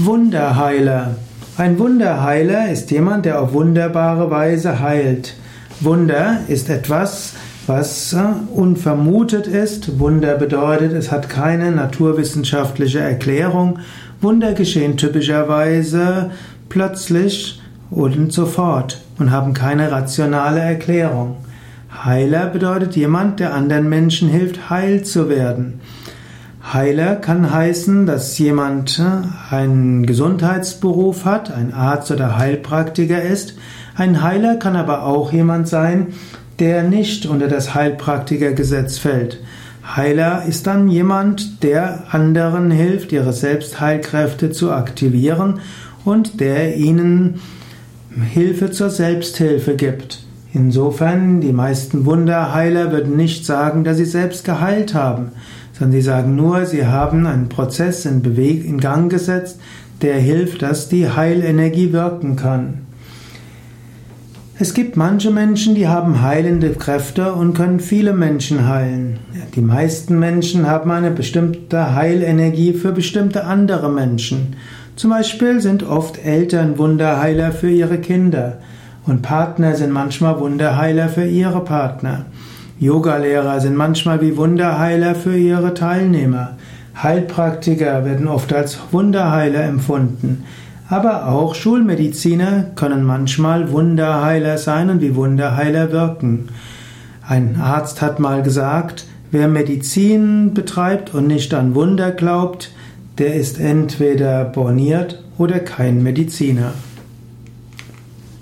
Wunderheiler. Ein Wunderheiler ist jemand, der auf wunderbare Weise heilt. Wunder ist etwas, was äh, unvermutet ist. Wunder bedeutet, es hat keine naturwissenschaftliche Erklärung. Wunder geschehen typischerweise plötzlich und sofort und haben keine rationale Erklärung. Heiler bedeutet jemand, der anderen Menschen hilft, heil zu werden. Heiler kann heißen, dass jemand äh, einen Gesundheitsberuf hat, ein Arzt oder Heilpraktiker ist. Ein Heiler kann aber auch jemand sein, der nicht unter das Heilpraktikergesetz fällt. Heiler ist dann jemand, der anderen hilft, ihre Selbstheilkräfte zu aktivieren und der ihnen Hilfe zur Selbsthilfe gibt. Insofern, die meisten Wunderheiler würden nicht sagen, dass sie selbst geheilt haben sondern sie sagen nur, sie haben einen Prozess in, Beweg in Gang gesetzt, der hilft, dass die Heilenergie wirken kann. Es gibt manche Menschen, die haben heilende Kräfte und können viele Menschen heilen. Die meisten Menschen haben eine bestimmte Heilenergie für bestimmte andere Menschen. Zum Beispiel sind oft Eltern Wunderheiler für ihre Kinder und Partner sind manchmal Wunderheiler für ihre Partner. Yogalehrer sind manchmal wie Wunderheiler für ihre Teilnehmer. Heilpraktiker werden oft als Wunderheiler empfunden. Aber auch Schulmediziner können manchmal Wunderheiler sein und wie Wunderheiler wirken. Ein Arzt hat mal gesagt, wer Medizin betreibt und nicht an Wunder glaubt, der ist entweder borniert oder kein Mediziner.